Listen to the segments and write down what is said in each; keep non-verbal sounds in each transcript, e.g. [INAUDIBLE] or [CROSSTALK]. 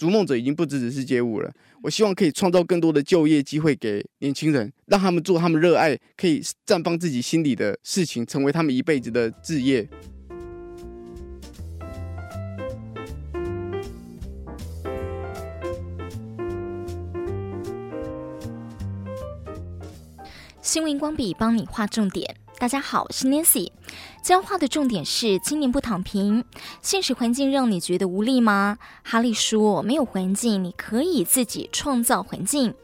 逐梦者已经不只只是街舞了，我希望可以创造更多的就业机会给年轻人，让他们做他们热爱、可以绽放自己心里的事情，成为他们一辈子的志业。新闻光笔帮你画重点。大家好，我是 Nancy。将画的重点是青年不躺平。现实环境让你觉得无力吗？哈利说，没有环境，你可以自己创造环境。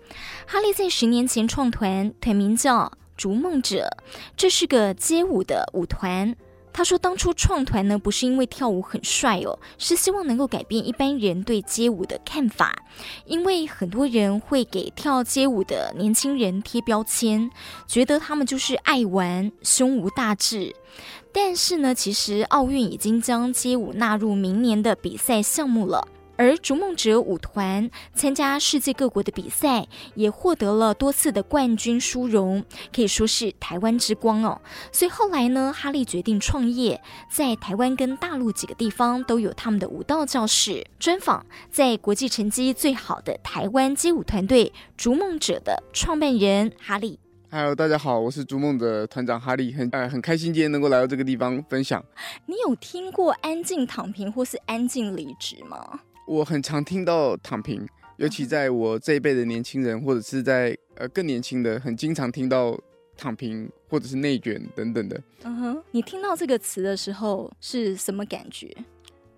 哈利在十年前创团，团名叫逐梦者，这是个街舞的舞团。他说：“当初创团呢，不是因为跳舞很帅哦，是希望能够改变一般人对街舞的看法。因为很多人会给跳街舞的年轻人贴标签，觉得他们就是爱玩、胸无大志。但是呢，其实奥运已经将街舞纳入明年的比赛项目了。”而逐梦者舞团参加世界各国的比赛，也获得了多次的冠军殊荣，可以说是台湾之光哦。所以后来呢，哈利决定创业，在台湾跟大陆几个地方都有他们的舞蹈教室。专访在国际成绩最好的台湾街舞团队逐梦者的创办人哈利。Hello，大家好，我是逐梦者团长哈利，很呃很开心今天能够来到这个地方分享。你有听过安静躺平或是安静离职吗？我很常听到躺平，尤其在我这一辈的年轻人，或者是在呃更年轻的，很经常听到躺平或者是内卷等等的。嗯哼，你听到这个词的时候是什么感觉？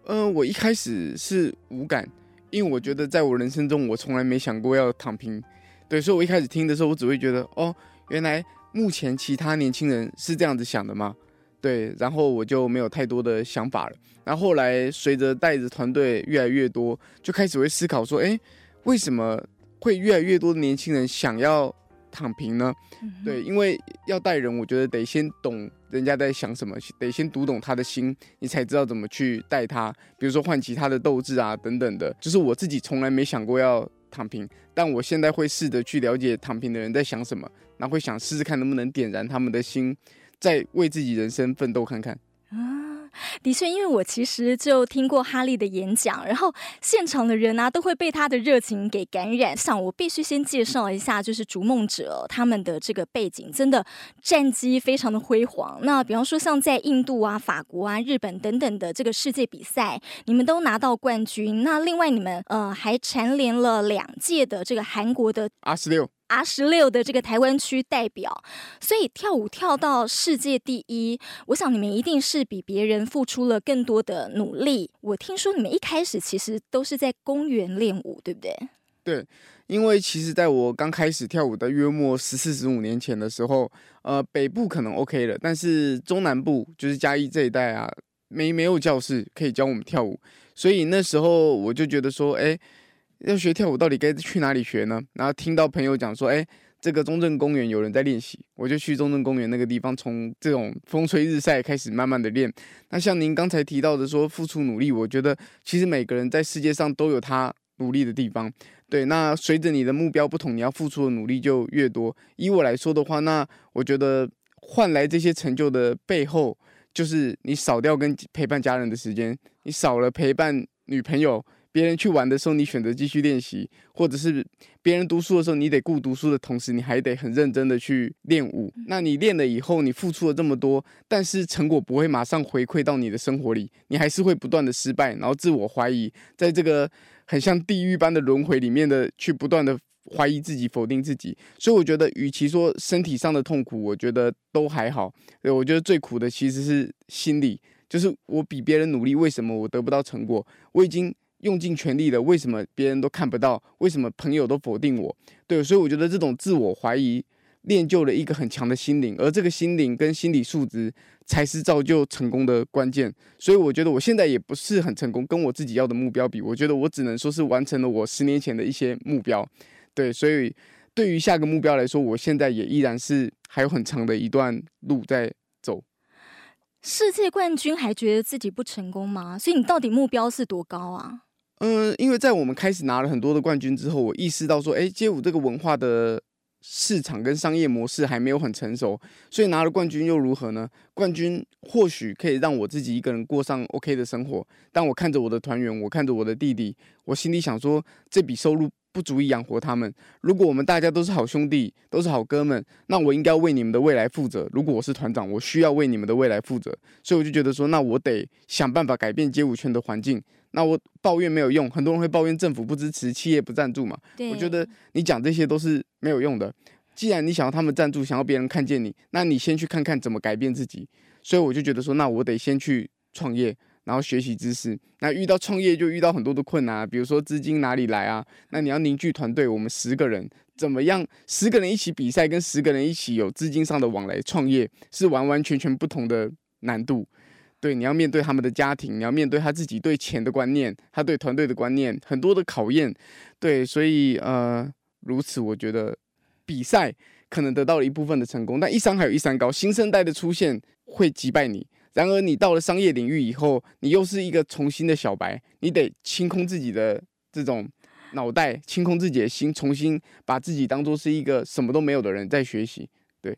嗯、呃，我一开始是无感，因为我觉得在我人生中，我从来没想过要躺平。对，所以我一开始听的时候，我只会觉得，哦，原来目前其他年轻人是这样子想的吗？对，然后我就没有太多的想法了。然后后来随着带着团队越来越多，就开始会思考说，哎，为什么会越来越多的年轻人想要躺平呢？嗯、对，因为要带人，我觉得得先懂人家在想什么，得先读懂他的心，你才知道怎么去带他。比如说唤起他的斗志啊，等等的。就是我自己从来没想过要躺平，但我现在会试着去了解躺平的人在想什么，然后会想试试看能不能点燃他们的心。再为自己人生奋斗看看啊。的确，因为我其实就听过哈利的演讲，然后现场的人啊都会被他的热情给感染。想我必须先介绍一下，就是逐梦者他们的这个背景，真的战绩非常的辉煌。那比方说像在印度啊、法国啊、日本等等的这个世界比赛，你们都拿到冠军。那另外你们呃还蝉联了两届的这个韩国的 R 十六。R 十六的这个台湾区代表，所以跳舞跳到世界第一，我想你们一定是比别人付出了更多的努力。我听说你们一开始其实都是在公园练舞，对不对？对，因为其实在我刚开始跳舞的约莫十四十五年前的时候，呃，北部可能 OK 了，但是中南部就是嘉义这一带啊，没没有教室可以教我们跳舞，所以那时候我就觉得说，哎。要学跳舞，到底该去哪里学呢？然后听到朋友讲说，哎，这个中正公园有人在练习，我就去中正公园那个地方，从这种风吹日晒开始慢慢的练。那像您刚才提到的说，付出努力，我觉得其实每个人在世界上都有他努力的地方。对，那随着你的目标不同，你要付出的努力就越多。以我来说的话，那我觉得换来这些成就的背后，就是你少掉跟陪伴家人的时间，你少了陪伴女朋友。别人去玩的时候，你选择继续练习；或者是别人读书的时候，你得顾读书的同时，你还得很认真的去练舞。那你练了以后，你付出了这么多，但是成果不会马上回馈到你的生活里，你还是会不断的失败，然后自我怀疑，在这个很像地狱般的轮回里面的去不断的怀疑自己、否定自己。所以我觉得，与其说身体上的痛苦，我觉得都还好。对，我觉得最苦的其实是心理，就是我比别人努力，为什么我得不到成果？我已经。用尽全力的，为什么别人都看不到？为什么朋友都否定我？对，所以我觉得这种自我怀疑练就了一个很强的心灵，而这个心灵跟心理素质才是造就成功的关键。所以我觉得我现在也不是很成功，跟我自己要的目标比，我觉得我只能说是完成了我十年前的一些目标。对，所以对于下个目标来说，我现在也依然是还有很长的一段路在走。世界冠军还觉得自己不成功吗？所以你到底目标是多高啊？嗯，因为在我们开始拿了很多的冠军之后，我意识到说，哎，街舞这个文化的市场跟商业模式还没有很成熟，所以拿了冠军又如何呢？冠军或许可以让我自己一个人过上 OK 的生活，但我看着我的团员，我看着我的弟弟，我心里想说，这笔收入不足以养活他们。如果我们大家都是好兄弟，都是好哥们，那我应该为你们的未来负责。如果我是团长，我需要为你们的未来负责，所以我就觉得说，那我得想办法改变街舞圈的环境。那我抱怨没有用，很多人会抱怨政府不支持，企业不赞助嘛。我觉得你讲这些都是没有用的。既然你想要他们赞助，想要别人看见你，那你先去看看怎么改变自己。所以我就觉得说，那我得先去创业，然后学习知识。那遇到创业就遇到很多的困难啊，比如说资金哪里来啊？那你要凝聚团队，我们十个人怎么样？十个人一起比赛，跟十个人一起有资金上的往来创业，是完完全全不同的难度。对，你要面对他们的家庭，你要面对他自己对钱的观念，他对团队的观念，很多的考验。对，所以呃，如此，我觉得比赛可能得到了一部分的成功，但一山还有一山高，新生代的出现会击败你。然而，你到了商业领域以后，你又是一个重新的小白，你得清空自己的这种脑袋，清空自己的心，重新把自己当做是一个什么都没有的人在学习。对。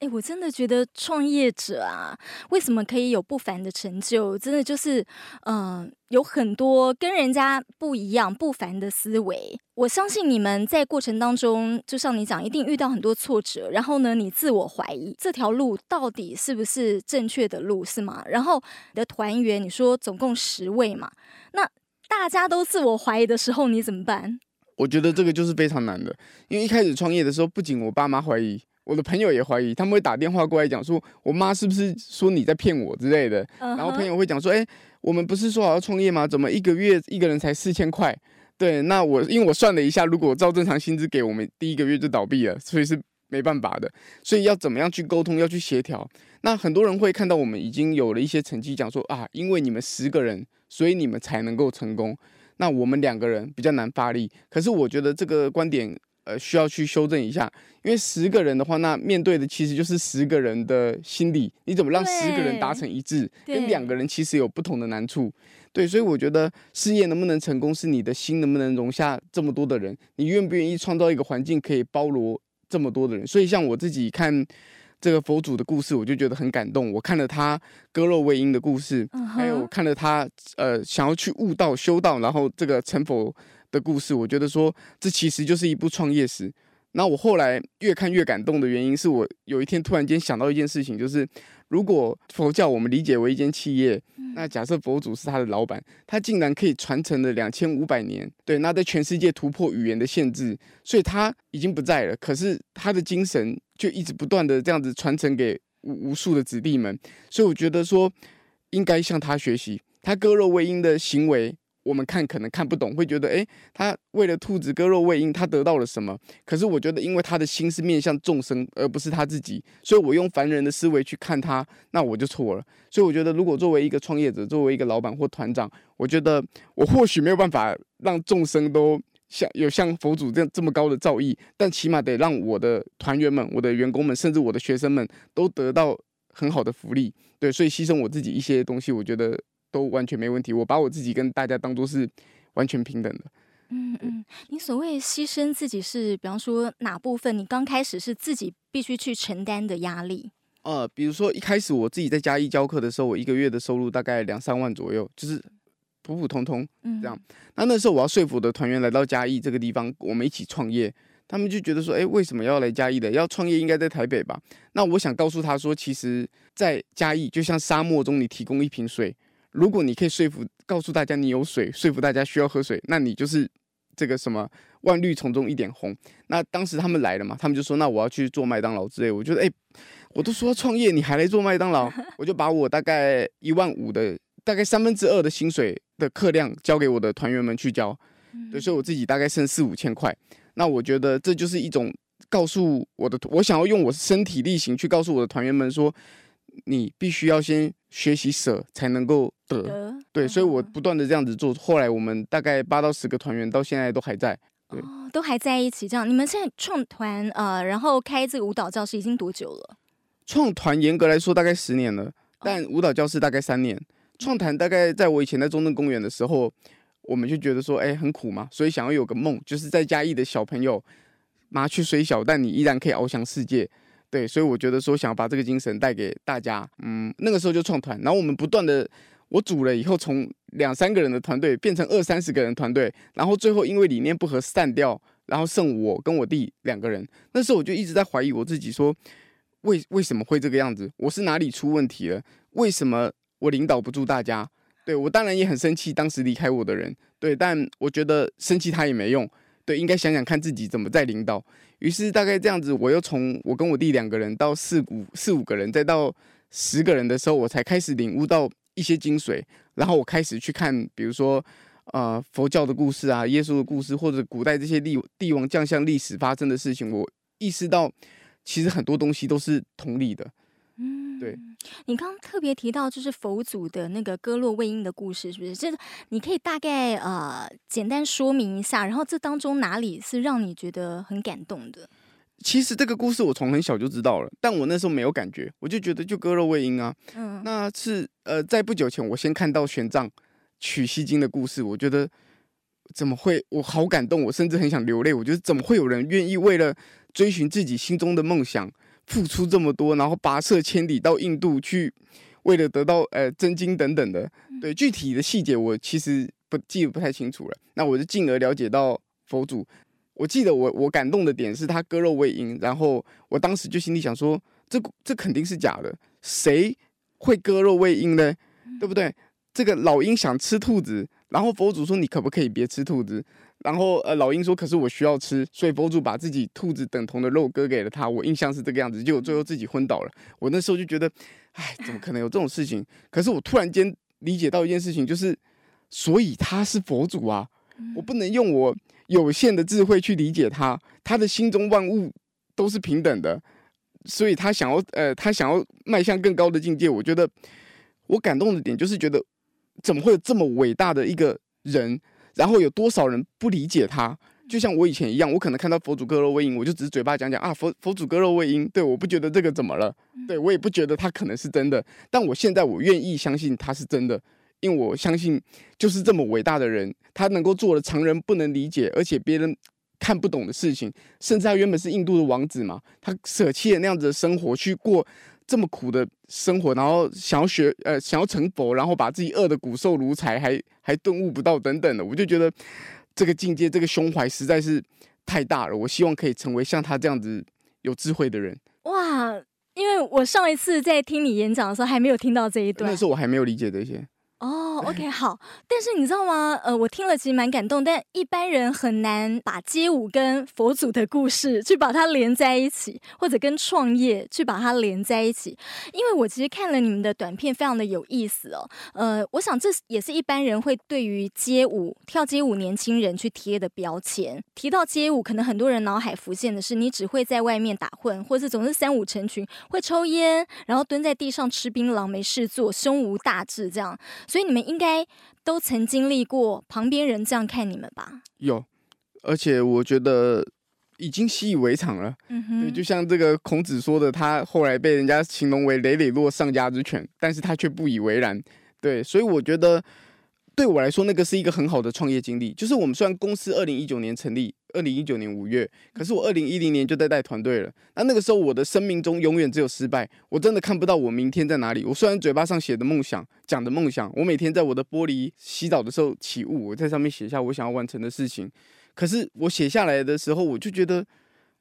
哎，我真的觉得创业者啊，为什么可以有不凡的成就？真的就是，嗯、呃，有很多跟人家不一样、不凡的思维。我相信你们在过程当中，就像你讲，一定遇到很多挫折。然后呢，你自我怀疑这条路到底是不是正确的路，是吗？然后你的团员，你说总共十位嘛，那大家都自我怀疑的时候，你怎么办？我觉得这个就是非常难的，因为一开始创业的时候，不仅我爸妈怀疑。我的朋友也怀疑，他们会打电话过来讲说，我妈是不是说你在骗我之类的。然后朋友会讲说，哎，我们不是说好要创业吗？怎么一个月一个人才四千块？对，那我因为我算了一下，如果照正常薪资给我们，第一个月就倒闭了，所以是没办法的。所以要怎么样去沟通，要去协调。那很多人会看到我们已经有了一些成绩，讲说啊，因为你们十个人，所以你们才能够成功。那我们两个人比较难发力。可是我觉得这个观点。呃，需要去修正一下，因为十个人的话，那面对的其实就是十个人的心理，你怎么让十个人达成一致？跟两个人其实有不同的难处。对，所以我觉得事业能不能成功，是你的心能不能容下这么多的人，你愿不愿意创造一个环境可以包罗这么多的人？所以像我自己看这个佛祖的故事，我就觉得很感动。我看了他割肉喂鹰的故事，还有看了他呃想要去悟道修道，然后这个成佛。的故事，我觉得说这其实就是一部创业史。那我后来越看越感动的原因，是我有一天突然间想到一件事情，就是如果佛教我们理解为一间企业，那假设佛祖是他的老板，他竟然可以传承了两千五百年，对，那在全世界突破语言的限制，所以他已经不在了，可是他的精神就一直不断的这样子传承给无无数的子弟们，所以我觉得说应该向他学习，他割肉喂鹰的行为。我们看可能看不懂，会觉得，诶，他为了兔子割肉喂鹰，他得到了什么？可是我觉得，因为他的心是面向众生，而不是他自己，所以我用凡人的思维去看他，那我就错了。所以我觉得，如果作为一个创业者，作为一个老板或团长，我觉得我或许没有办法让众生都像有像佛祖这样这么高的造诣，但起码得让我的团员们、我的员工们，甚至我的学生们都得到很好的福利。对，所以牺牲我自己一些东西，我觉得。都完全没问题，我把我自己跟大家当做是完全平等的。嗯嗯，你所谓牺牲自己是，比方说哪部分？你刚开始是自己必须去承担的压力？呃，比如说一开始我自己在嘉义教课的时候，我一个月的收入大概两三万左右，就是普普通通这样。嗯、那那时候我要说服我的团员来到嘉义这个地方，我们一起创业，他们就觉得说，哎，为什么要来嘉义的？要创业应该在台北吧？那我想告诉他说，其实，在嘉义就像沙漠中，你提供一瓶水。如果你可以说服、告诉大家你有水，说服大家需要喝水，那你就是这个什么万绿丛中一点红。那当时他们来了嘛，他们就说：“那我要去做麦当劳之类。”我觉得，哎，我都说创业，你还来做麦当劳？我就把我大概一万五的大概三分之二的薪水的课量交给我的团员们去教，对，所以我自己大概剩四五千块。那我觉得这就是一种告诉我的，我想要用我身体力行去告诉我的团员们说。你必须要先学习舍，才能够得。得对，所以我不断的这样子做。后来我们大概八到十个团员到现在都还在，对，哦、都还在一起。这样，你们现在创团呃，然后开这个舞蹈教室已经多久了？创团严格来说大概十年了，但舞蹈教室大概三年。创团大概在我以前在中正公园的时候，我们就觉得说，哎，很苦嘛，所以想要有个梦，就是在嘉义的小朋友麻雀虽小，但你依然可以翱翔世界。对，所以我觉得说想要把这个精神带给大家，嗯，那个时候就创团，然后我们不断的，我组了以后，从两三个人的团队变成二三十个人团队，然后最后因为理念不合散掉，然后剩我跟我弟两个人。那时候我就一直在怀疑我自己，说为为什么会这个样子？我是哪里出问题了？为什么我领导不住大家？对，我当然也很生气，当时离开我的人，对，但我觉得生气他也没用。对，应该想想看自己怎么在领导。于是大概这样子，我又从我跟我弟两个人到四五四五个人，再到十个人的时候，我才开始领悟到一些精髓。然后我开始去看，比如说呃佛教的故事啊，耶稣的故事，或者古代这些帝帝王将相历史发生的事情，我意识到其实很多东西都是同理的。嗯，对。你刚刚特别提到就是佛祖的那个歌洛魏婴的故事，是不是？这个你可以大概呃简单说明一下，然后这当中哪里是让你觉得很感动的？其实这个故事我从很小就知道了，但我那时候没有感觉，我就觉得就歌洛魏婴啊，嗯，那是呃在不久前我先看到玄奘取西经的故事，我觉得怎么会？我好感动，我甚至很想流泪。我觉得怎么会有人愿意为了追寻自己心中的梦想？付出这么多，然后跋涉千里到印度去，为了得到呃真经等等的，对具体的细节我其实不记得不太清楚了。那我就进而了解到佛祖。我记得我我感动的点是他割肉喂鹰，然后我当时就心里想说，这这肯定是假的，谁会割肉喂鹰呢？对不对？这个老鹰想吃兔子，然后佛祖说你可不可以别吃兔子？然后，呃，老鹰说：“可是我需要吃，所以佛祖把自己兔子等同的肉割给了他。我印象是这个样子，结果最后自己昏倒了。我那时候就觉得，哎，怎么可能有这种事情？可是我突然间理解到一件事情，就是，所以他是佛祖啊，我不能用我有限的智慧去理解他。他的心中万物都是平等的，所以他想要，呃，他想要迈向更高的境界。我觉得我感动的点就是觉得，怎么会有这么伟大的一个人？”然后有多少人不理解他？就像我以前一样，我可能看到佛祖割肉喂鹰，我就只是嘴巴讲讲啊，佛佛祖割肉喂鹰，对，我不觉得这个怎么了，对，我也不觉得他可能是真的。但我现在我愿意相信他是真的，因为我相信就是这么伟大的人，他能够做了常人不能理解，而且别人看不懂的事情，甚至他原本是印度的王子嘛，他舍弃了那样子的生活去过。这么苦的生活，然后想要学呃，想要成佛，然后把自己饿得骨瘦如柴，还还顿悟不到等等的，我就觉得这个境界，这个胸怀实在是太大了。我希望可以成为像他这样子有智慧的人。哇，因为我上一次在听你演讲的时候，还没有听到这一段，那时候我还没有理解这些。哦、oh，OK，好，但是你知道吗？呃，我听了其实蛮感动，但一般人很难把街舞跟佛祖的故事去把它连在一起，或者跟创业去把它连在一起。因为我其实看了你们的短片，非常的有意思哦。呃，我想这也是一般人会对于街舞、跳街舞年轻人去贴的标签。提到街舞，可能很多人脑海浮现的是你只会在外面打混，或是总是三五成群，会抽烟，然后蹲在地上吃槟榔，没事做，胸无大志这样。所以你们应该都曾经历过旁边人这样看你们吧？有，而且我觉得已经习以为常了。嗯哼，对，就像这个孔子说的，他后来被人家形容为累累落上家之犬，但是他却不以为然。对，所以我觉得。对我来说，那个是一个很好的创业经历。就是我们虽然公司二零一九年成立，二零一九年五月，可是我二零一零年就在带团队了。那那个时候，我的生命中永远只有失败，我真的看不到我明天在哪里。我虽然嘴巴上写的梦想，讲的梦想，我每天在我的玻璃洗澡的时候起雾，我在上面写下我想要完成的事情。可是我写下来的时候，我就觉得，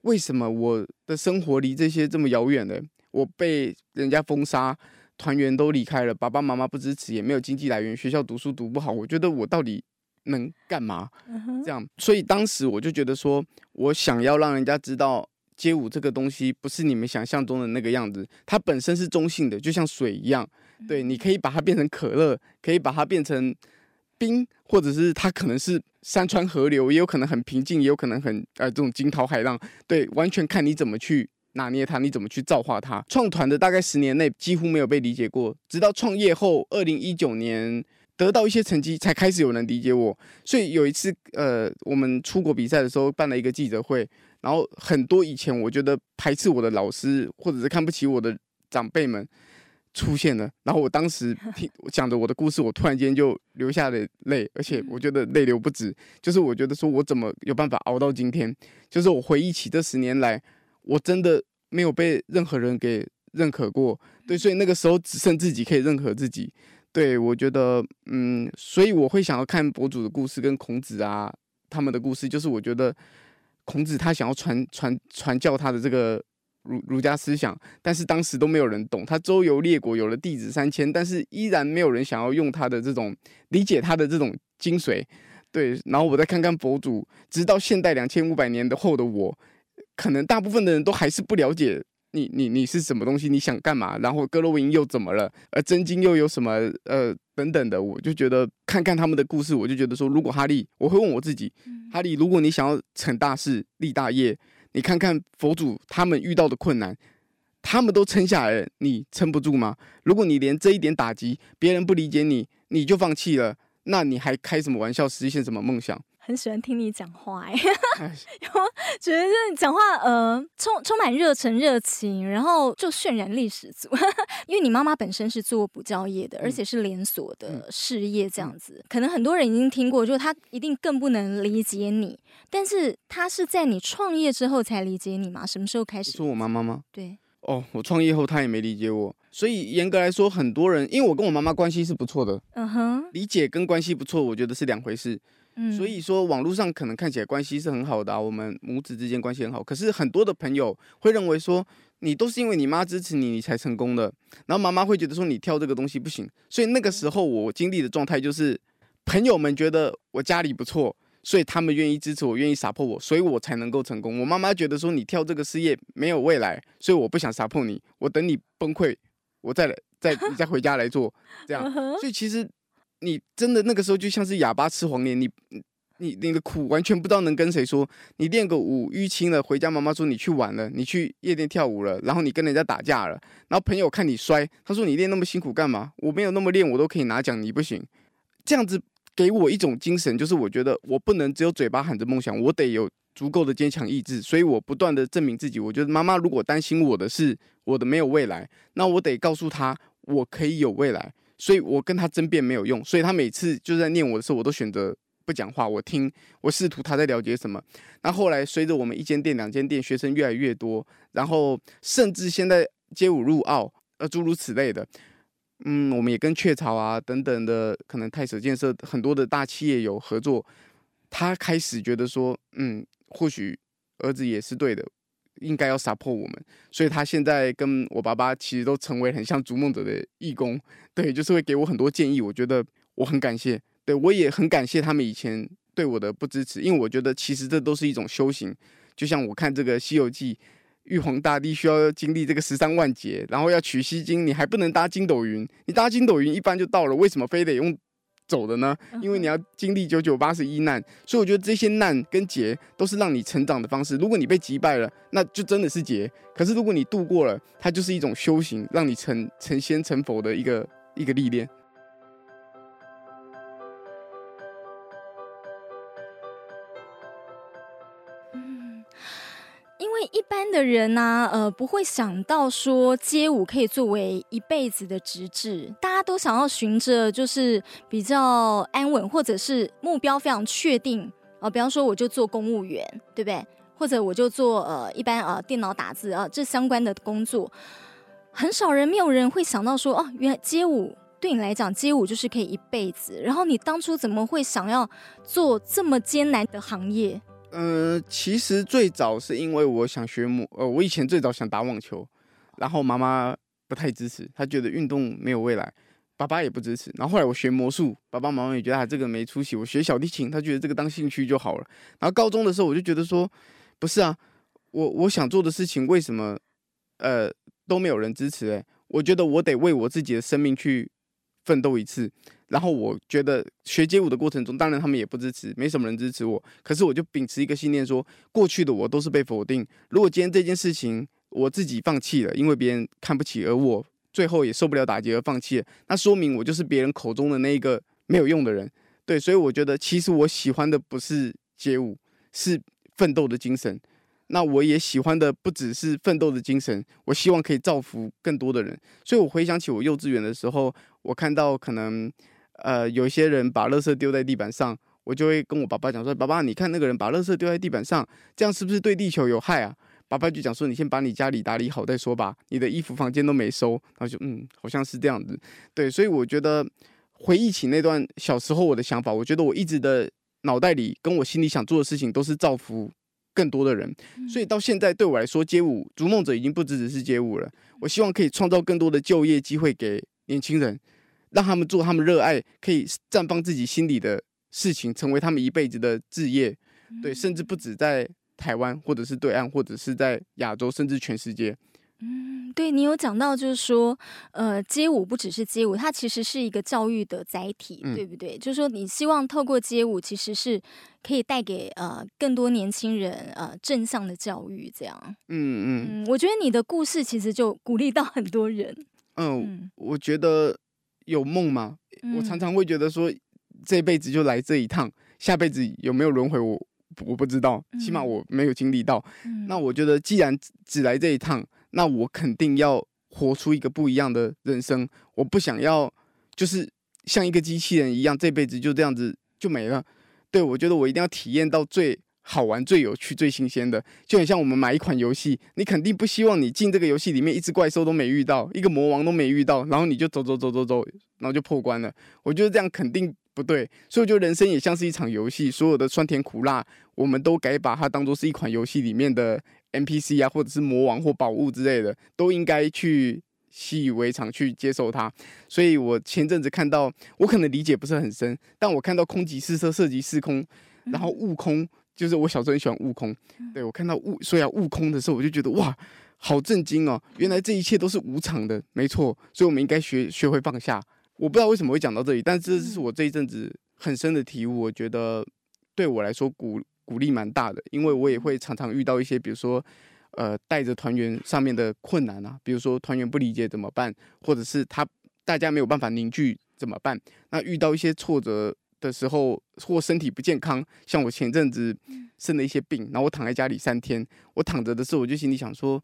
为什么我的生活离这些这么遥远呢？我被人家封杀。团员都离开了，爸爸妈妈不支持，也没有经济来源，学校读书读不好，我觉得我到底能干嘛？这样，所以当时我就觉得说，我想要让人家知道，街舞这个东西不是你们想象中的那个样子，它本身是中性的，就像水一样。对，你可以把它变成可乐，可以把它变成冰，或者是它可能是山川河流，也有可能很平静，也有可能很呃这种惊涛骇浪。对，完全看你怎么去。拿捏它，你怎么去造化它？创团的大概十年内几乎没有被理解过，直到创业后，二零一九年得到一些成绩，才开始有人理解我。所以有一次，呃，我们出国比赛的时候办了一个记者会，然后很多以前我觉得排斥我的老师或者是看不起我的长辈们，出现了。然后我当时听 [LAUGHS] 讲着我的故事，我突然间就流下了泪，而且我觉得泪流不止。就是我觉得说，我怎么有办法熬到今天？就是我回忆起这十年来，我真的没有被任何人给认可过。对，所以那个时候只剩自己可以认可自己。对，我觉得，嗯，所以我会想要看博主的故事跟孔子啊他们的故事，就是我觉得孔子他想要传传传教他的这个儒儒家思想，但是当时都没有人懂。他周游列国，有了弟子三千，但是依然没有人想要用他的这种理解他的这种精髓。对，然后我再看看博主，直到现代两千五百年的后的我，可能大部分的人都还是不了解。你你你是什么东西？你想干嘛？然后格罗维又怎么了？而真经又有什么？呃，等等的，我就觉得看看他们的故事，我就觉得说，如果哈利，我会问我自己，哈利，如果你想要成大事、立大业，你看看佛祖他们遇到的困难，他们都撑下来了，你撑不住吗？如果你连这一点打击，别人不理解你，你就放弃了，那你还开什么玩笑？实现什么梦想？很喜欢听你讲话 [LAUGHS] 哎，[LAUGHS] 然后觉得你讲话呃充充满热忱热情，然后就渲染力十足。[LAUGHS] 因为你妈妈本身是做补教业的，而且是连锁的事业这样子，可能很多人已经听过，就她一定更不能理解你。但是她是在你创业之后才理解你吗？什么时候开始？说我妈妈吗？对。哦，我创业后她也没理解我，所以严格来说，很多人因为我跟我妈妈关系是不错的，嗯哼，理解跟关系不错，我觉得是两回事。所以说，网络上可能看起来关系是很好的啊，我们母子之间关系很好。可是很多的朋友会认为说，你都是因为你妈支持你，你才成功的。然后妈妈会觉得说，你跳这个东西不行。所以那个时候我经历的状态就是，朋友们觉得我家里不错，所以他们愿意支持我，愿意 support 我，所以我才能够成功。我妈妈觉得说，你跳这个事业没有未来，所以我不想 support 你，我等你崩溃，我再来，再你再回家来做这样。所以其实。你真的那个时候就像是哑巴吃黄连，你你你的苦完全不知道能跟谁说。你练个舞淤青了，回家妈妈说你去玩了，你去夜店跳舞了，然后你跟人家打架了，然后朋友看你摔，他说你练那么辛苦干嘛？我没有那么练，我都可以拿奖，你不行。这样子给我一种精神，就是我觉得我不能只有嘴巴喊着梦想，我得有足够的坚强意志，所以我不断的证明自己。我觉得妈妈如果担心我的是我的没有未来，那我得告诉她我可以有未来。所以我跟他争辩没有用，所以他每次就在念我的时候，我都选择不讲话，我听，我试图他在了解什么。那后来随着我们一间店、两间店，学生越来越多，然后甚至现在街舞入奥，呃，诸如此类的，嗯，我们也跟雀巢啊等等的，可能泰舍建设很多的大企业有合作。他开始觉得说，嗯，或许儿子也是对的。应该要杀破我们，所以他现在跟我爸爸其实都成为很像逐梦者的义工，对，就是会给我很多建议，我觉得我很感谢，对，我也很感谢他们以前对我的不支持，因为我觉得其实这都是一种修行，就像我看这个《西游记》，玉皇大帝需要经历这个十三万劫，然后要取西经，你还不能搭筋斗云，你搭筋斗云一般就到了，为什么非得用？走的呢？因为你要经历九九八十一难，所以我觉得这些难跟劫都是让你成长的方式。如果你被击败了，那就真的是劫；可是如果你度过了，它就是一种修行，让你成成仙成佛的一个一个历练。一般的人呢、呃，不会想到说街舞可以作为一辈子的职志，大家都想要循着就是比较安稳，或者是目标非常确定啊、比方说我就做公务员，对不对？或者我就做呃一般呃电脑打字啊、这相关的工作，很少人，没有人会想到说哦，原来街舞对你来讲，街舞就是可以一辈子。然后你当初怎么会想要做这么艰难的行业？呃，其实最早是因为我想学魔，呃，我以前最早想打网球，然后妈妈不太支持，她觉得运动没有未来，爸爸也不支持。然后后来我学魔术，爸爸妈妈也觉得他这个没出息。我学小提琴，他觉得这个当兴趣就好了。然后高中的时候，我就觉得说，不是啊，我我想做的事情为什么呃都没有人支持？诶，我觉得我得为我自己的生命去奋斗一次。然后我觉得学街舞的过程中，当然他们也不支持，没什么人支持我。可是我就秉持一个信念说，过去的我都是被否定。如果今天这件事情我自己放弃了，因为别人看不起，而我最后也受不了打击而放弃了，那说明我就是别人口中的那一个没有用的人。对，所以我觉得其实我喜欢的不是街舞，是奋斗的精神。那我也喜欢的不只是奋斗的精神，我希望可以造福更多的人。所以我回想起我幼稚园的时候，我看到可能呃有一些人把垃圾丢在地板上，我就会跟我爸爸讲说：“爸爸，你看那个人把垃圾丢在地板上，这样是不是对地球有害啊？”爸爸就讲说：“你先把你家里打理好再说吧，你的衣服房间都没收。”然后就嗯，好像是这样子。对，所以我觉得回忆起那段小时候我的想法，我觉得我一直的脑袋里跟我心里想做的事情都是造福更多的人。所以到现在对我来说，街舞逐梦者已经不只只是街舞了。我希望可以创造更多的就业机会给年轻人，让他们做他们热爱、可以绽放自己心里的事情，成为他们一辈子的志业。对，甚至不止在。台湾，或者是对岸，或者是在亚洲，甚至全世界。嗯，对，你有讲到，就是说，呃，街舞不只是街舞，它其实是一个教育的载体，嗯、对不对？就是说，你希望透过街舞，其实是可以带给呃更多年轻人呃正向的教育，这样。嗯嗯，嗯，我觉得你的故事其实就鼓励到很多人。嗯，嗯，我觉得有梦吗？我常常会觉得说，这辈子就来这一趟，下辈子有没有轮回我？我不知道，起码我没有经历到。嗯、那我觉得，既然只来这一趟，那我肯定要活出一个不一样的人生。我不想要，就是像一个机器人一样，这辈子就这样子就没了。对，我觉得我一定要体验到最好玩、最有趣、最新鲜的。就很像我们买一款游戏，你肯定不希望你进这个游戏里面，一只怪兽都没遇到，一个魔王都没遇到，然后你就走走走走走，然后就破关了。我觉得这样肯定。不对，所以我觉得人生也像是一场游戏，所有的酸甜苦辣，我们都该把它当做是一款游戏里面的 NPC 啊，或者是魔王或宝物之类的，都应该去习以为常，去接受它。所以我前阵子看到，我可能理解不是很深，但我看到空即是色，色即是空，然后悟空就是我小时候很喜欢悟空，对，我看到悟，所以要悟空的时候，我就觉得哇，好震惊哦，原来这一切都是无常的，没错，所以我们应该学学会放下。我不知道为什么会讲到这里，但这是我这一阵子很深的体悟。我觉得对我来说鼓鼓励蛮大的，因为我也会常常遇到一些，比如说，呃，带着团员上面的困难啊，比如说团员不理解怎么办，或者是他大家没有办法凝聚怎么办？那遇到一些挫折的时候，或身体不健康，像我前阵子生了一些病，然后我躺在家里三天，我躺着的时候，我就心里想说，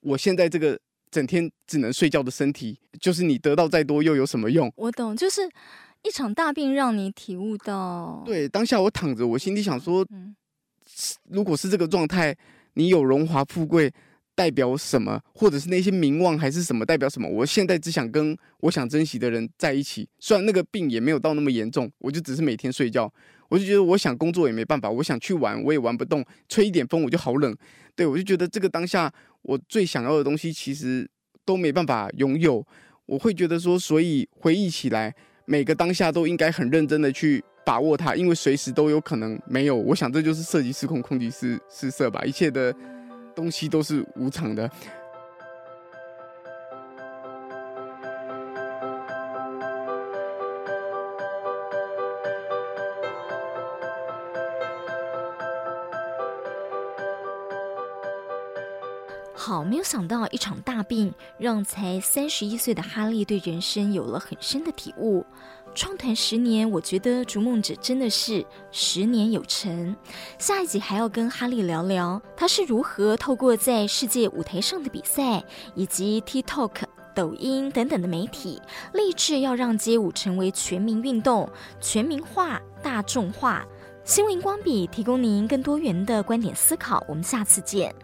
我现在这个。整天只能睡觉的身体，就是你得到再多又有什么用？我懂，就是一场大病让你体悟到。对，当下我躺着，我心里想说，嗯，如果是这个状态，你有荣华富贵代表什么？或者是那些名望还是什么代表什么？我现在只想跟我想珍惜的人在一起。虽然那个病也没有到那么严重，我就只是每天睡觉，我就觉得我想工作也没办法，我想去玩我也玩不动，吹一点风我就好冷。对，我就觉得这个当下。我最想要的东西其实都没办法拥有，我会觉得说，所以回忆起来，每个当下都应该很认真的去把握它，因为随时都有可能没有。我想这就是色即是空，空即是是色吧，一切的东西都是无常的。好，没有想到一场大病让才三十一岁的哈利对人生有了很深的体悟。创团十年，我觉得逐梦者真的是十年有成。下一集还要跟哈利聊聊他是如何透过在世界舞台上的比赛，以及 TikTok、抖音等等的媒体，立志要让街舞成为全民运动、全民化、大众化。新闻荧光笔提供您更多元的观点思考，我们下次见。